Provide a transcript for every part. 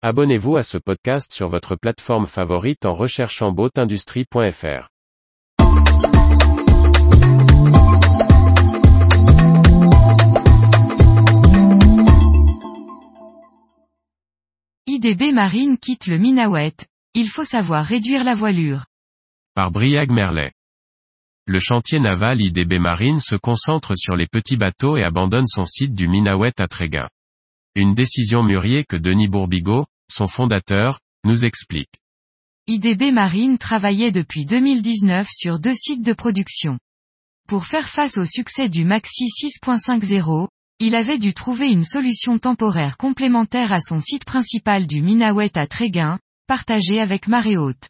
Abonnez-vous à ce podcast sur votre plateforme favorite en recherchant boatindustrie.fr. IDB Marine quitte le Minawet, il faut savoir réduire la voilure. Par Briag Merlet. Le chantier naval IDB Marine se concentre sur les petits bateaux et abandonne son site du Minawet à Tréguin. Une décision mûrier que Denis Bourbigo, son fondateur, nous explique. IDB Marine travaillait depuis 2019 sur deux sites de production. Pour faire face au succès du Maxi 6.50, il avait dû trouver une solution temporaire complémentaire à son site principal du Minawet à Tréguin, partagé avec Marée Haute.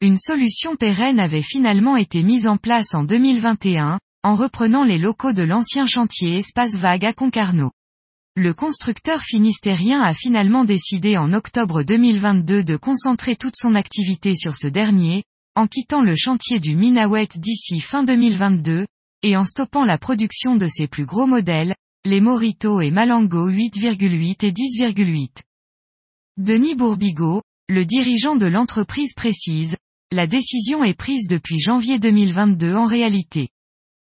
Une solution pérenne avait finalement été mise en place en 2021, en reprenant les locaux de l'ancien chantier Espace Vague à Concarneau. Le constructeur finistérien a finalement décidé en octobre 2022 de concentrer toute son activité sur ce dernier, en quittant le chantier du Minawet d'ici fin 2022, et en stoppant la production de ses plus gros modèles, les Morito et Malango 8,8 et 10,8. Denis Bourbigo, le dirigeant de l'entreprise précise, la décision est prise depuis janvier 2022 en réalité.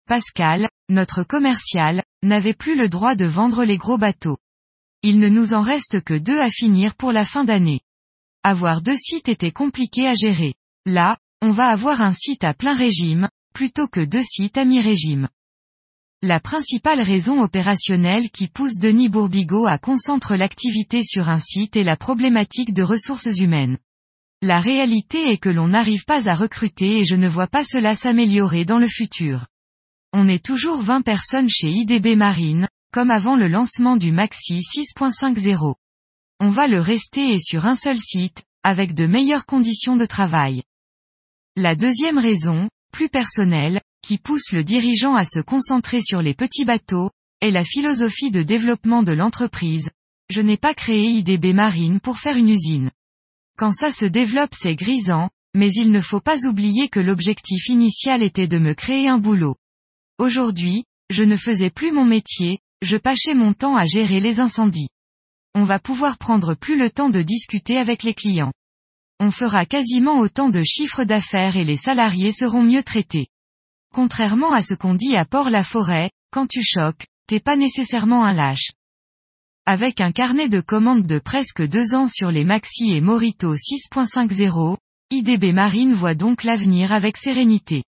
Pascal, notre commercial, n'avait plus le droit de vendre les gros bateaux. Il ne nous en reste que deux à finir pour la fin d'année. Avoir deux sites était compliqué à gérer. Là, on va avoir un site à plein régime, plutôt que deux sites à mi-régime. La principale raison opérationnelle qui pousse Denis Bourbigo à concentrer l'activité sur un site est la problématique de ressources humaines. La réalité est que l'on n'arrive pas à recruter et je ne vois pas cela s'améliorer dans le futur. On est toujours 20 personnes chez IDB Marine, comme avant le lancement du Maxi 6.50. On va le rester et sur un seul site, avec de meilleures conditions de travail. La deuxième raison, plus personnelle, qui pousse le dirigeant à se concentrer sur les petits bateaux, est la philosophie de développement de l'entreprise. Je n'ai pas créé IDB Marine pour faire une usine. Quand ça se développe c'est grisant, mais il ne faut pas oublier que l'objectif initial était de me créer un boulot. Aujourd'hui, je ne faisais plus mon métier, je passais mon temps à gérer les incendies. On va pouvoir prendre plus le temps de discuter avec les clients. On fera quasiment autant de chiffres d'affaires et les salariés seront mieux traités. Contrairement à ce qu'on dit à Port-la-Forêt, quand tu choques, t'es pas nécessairement un lâche. Avec un carnet de commandes de presque deux ans sur les Maxi et Morito 6.50, IDB Marine voit donc l'avenir avec sérénité.